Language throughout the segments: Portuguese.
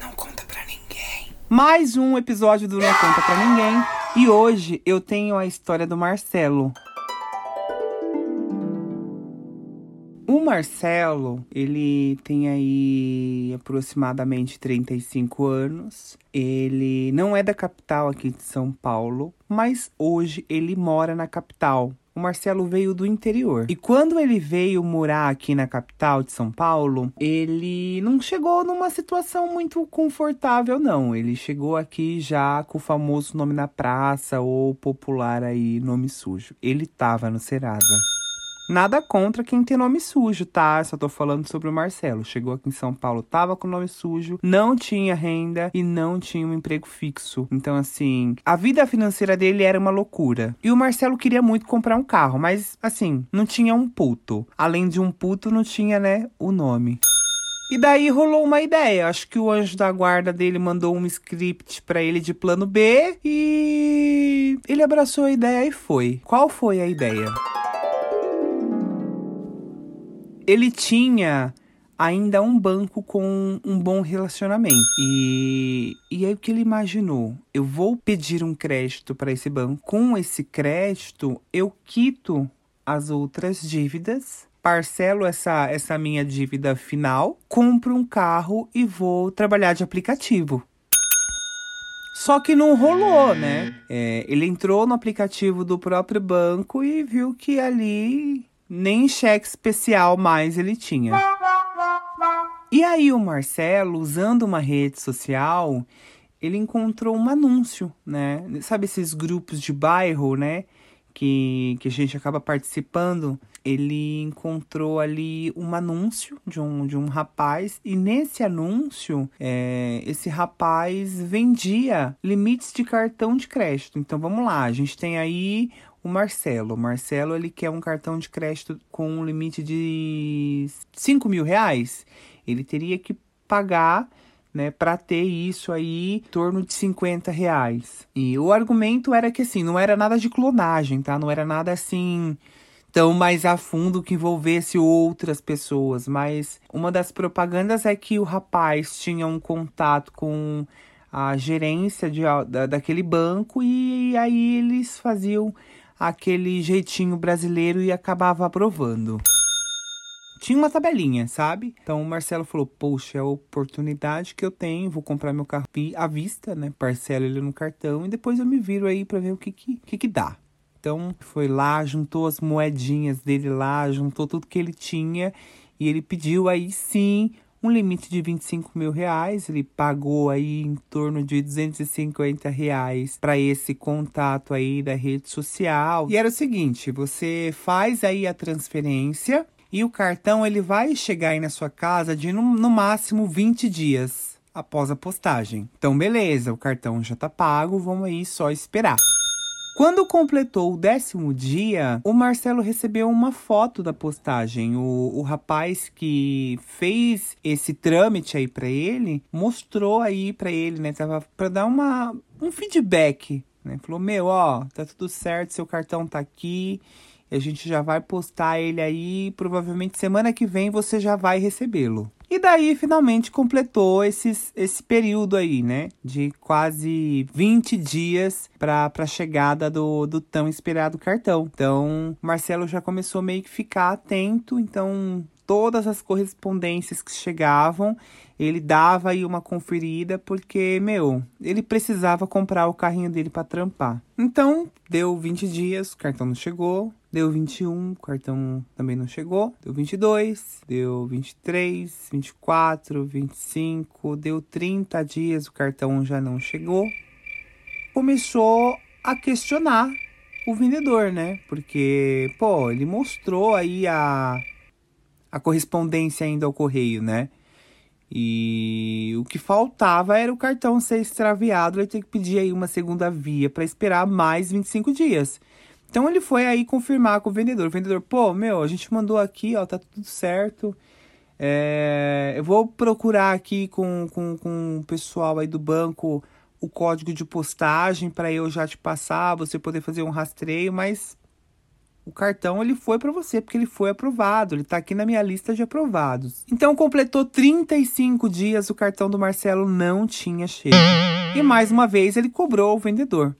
Não conta pra ninguém. Mais um episódio do Não Conta Pra Ninguém. E hoje eu tenho a história do Marcelo. O Marcelo, ele tem aí aproximadamente 35 anos. Ele não é da capital aqui de São Paulo, mas hoje ele mora na capital. O Marcelo veio do interior. E quando ele veio morar aqui na capital de São Paulo, ele não chegou numa situação muito confortável, não. Ele chegou aqui já com o famoso nome na praça ou popular aí, nome sujo. Ele tava no Serasa. Nada contra quem tem nome sujo, tá? Só tô falando sobre o Marcelo. Chegou aqui em São Paulo, tava com nome sujo, não tinha renda e não tinha um emprego fixo. Então, assim, a vida financeira dele era uma loucura. E o Marcelo queria muito comprar um carro, mas, assim, não tinha um puto. Além de um puto, não tinha, né, o nome. E daí rolou uma ideia. Acho que o anjo da guarda dele mandou um script para ele de plano B e ele abraçou a ideia e foi. Qual foi a ideia? Ele tinha ainda um banco com um bom relacionamento. E, e aí o que ele imaginou? Eu vou pedir um crédito para esse banco. Com esse crédito, eu quito as outras dívidas. Parcelo essa, essa minha dívida final, compro um carro e vou trabalhar de aplicativo. Só que não rolou, né? É, ele entrou no aplicativo do próprio banco e viu que ali nem cheque especial mais ele tinha. E aí o Marcelo, usando uma rede social, ele encontrou um anúncio, né? Sabe esses grupos de bairro, né? Que, que a gente acaba participando. Ele encontrou ali um anúncio de um, de um rapaz, e nesse anúncio, é, esse rapaz vendia limites de cartão de crédito. Então vamos lá, a gente tem aí o Marcelo. O Marcelo ele quer um cartão de crédito com um limite de 5 mil reais. Ele teria que pagar né, para ter isso aí em torno de 50 reais. E o argumento era que assim, não era nada de clonagem, tá? Não era nada assim tão mais a fundo que envolvesse outras pessoas, mas uma das propagandas é que o rapaz tinha um contato com a gerência de, da, daquele banco e aí eles faziam aquele jeitinho brasileiro e acabava aprovando. Tinha uma tabelinha, sabe? Então o Marcelo falou: Poxa, é a oportunidade que eu tenho, vou comprar meu carro à vista, né? Parcelo ele no cartão e depois eu me viro aí para ver o que que, que que dá. Então foi lá, juntou as moedinhas dele lá, juntou tudo que ele tinha e ele pediu aí sim um limite de 25 mil reais. Ele pagou aí em torno de 250 reais para esse contato aí da rede social. E era o seguinte: você faz aí a transferência e o cartão ele vai chegar aí na sua casa de no, no máximo 20 dias após a postagem. Então, beleza, o cartão já tá pago, vamos aí só esperar. Quando completou o décimo dia, o Marcelo recebeu uma foto da postagem. O, o rapaz que fez esse trâmite aí para ele mostrou aí para ele, né? Tava para dar uma, um feedback, né? Falou: Meu, ó, tá tudo certo, seu cartão tá aqui. A gente já vai postar ele aí. Provavelmente semana que vem você já vai recebê-lo. E daí, finalmente, completou esses, esse período aí, né? De quase 20 dias para a chegada do, do tão esperado cartão. Então, Marcelo já começou meio que ficar atento. Então, todas as correspondências que chegavam, ele dava aí uma conferida, porque, meu, ele precisava comprar o carrinho dele para trampar. Então, deu 20 dias, o cartão não chegou. Deu 21, o cartão também não chegou. Deu 22, deu 23, 24, 25, deu 30 dias, o cartão já não chegou. Começou a questionar o vendedor, né? Porque, pô, ele mostrou aí a, a correspondência ainda ao correio, né? E o que faltava era o cartão ser extraviado, ele ter que pedir aí uma segunda via para esperar mais 25 dias. Então ele foi aí confirmar com o vendedor. O vendedor, pô, meu, a gente mandou aqui, ó, tá tudo certo. É, eu vou procurar aqui com, com, com o pessoal aí do banco o código de postagem para eu já te passar, você poder fazer um rastreio, mas o cartão ele foi para você porque ele foi aprovado, ele tá aqui na minha lista de aprovados. Então completou 35 dias, o cartão do Marcelo não tinha chego. E mais uma vez ele cobrou o vendedor,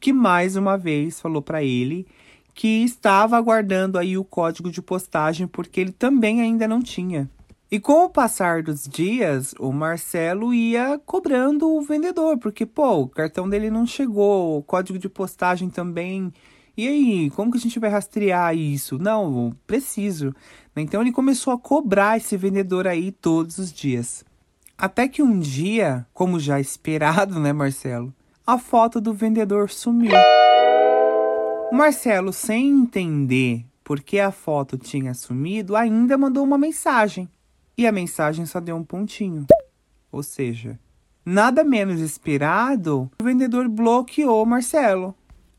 que mais uma vez falou para ele que estava aguardando aí o código de postagem porque ele também ainda não tinha. E com o passar dos dias, o Marcelo ia cobrando o vendedor, porque, pô, o cartão dele não chegou, o código de postagem também. E aí, como que a gente vai rastrear isso? Não, preciso. Então ele começou a cobrar esse vendedor aí todos os dias. Até que um dia, como já esperado, né, Marcelo? A foto do vendedor sumiu. O Marcelo, sem entender por que a foto tinha sumido, ainda mandou uma mensagem e a mensagem só deu um pontinho. Ou seja, nada menos esperado, o vendedor bloqueou Marcelo.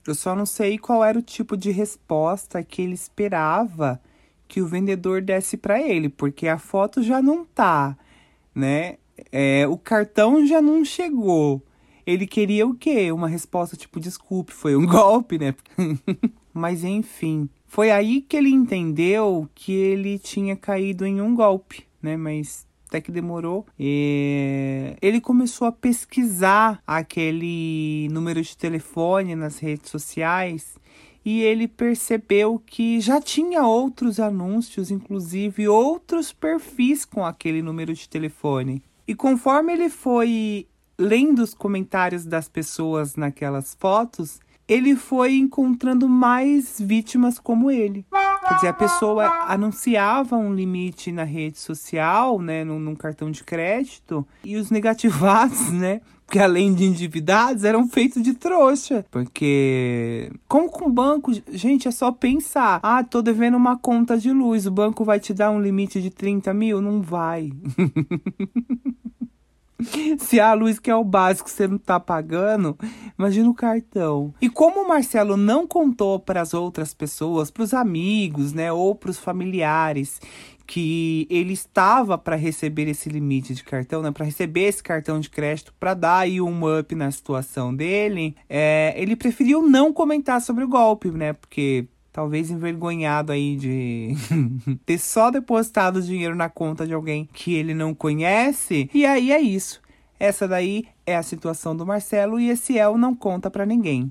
Eu só não sei qual era o tipo de resposta que ele esperava que o vendedor desse para ele, porque a foto já não tá, né? É, o cartão já não chegou. Ele queria o quê? Uma resposta tipo, desculpe, foi um golpe, né? Mas enfim, foi aí que ele entendeu que ele tinha caído em um golpe né? Mas até que demorou. E ele começou a pesquisar aquele número de telefone nas redes sociais e ele percebeu que já tinha outros anúncios, inclusive outros perfis com aquele número de telefone. E conforme ele foi lendo os comentários das pessoas naquelas fotos, ele foi encontrando mais vítimas como ele. Quer dizer, a pessoa anunciava um limite na rede social, né, num, num cartão de crédito, e os negativados, né, que além de endividados, eram feitos de trouxa. Porque, como com o banco, gente, é só pensar: ah, tô devendo uma conta de luz, o banco vai te dar um limite de 30 mil? Não vai. Se a luz que é o básico você não tá pagando, imagina o cartão. E como o Marcelo não contou para as outras pessoas, para os amigos, né, ou para os familiares, que ele estava para receber esse limite de cartão, né, para receber esse cartão de crédito, para dar aí um up na situação dele, é, ele preferiu não comentar sobre o golpe, né, porque talvez envergonhado aí de ter só depositado dinheiro na conta de alguém que ele não conhece. E aí é isso. Essa daí é a situação do Marcelo e esse El não conta para ninguém.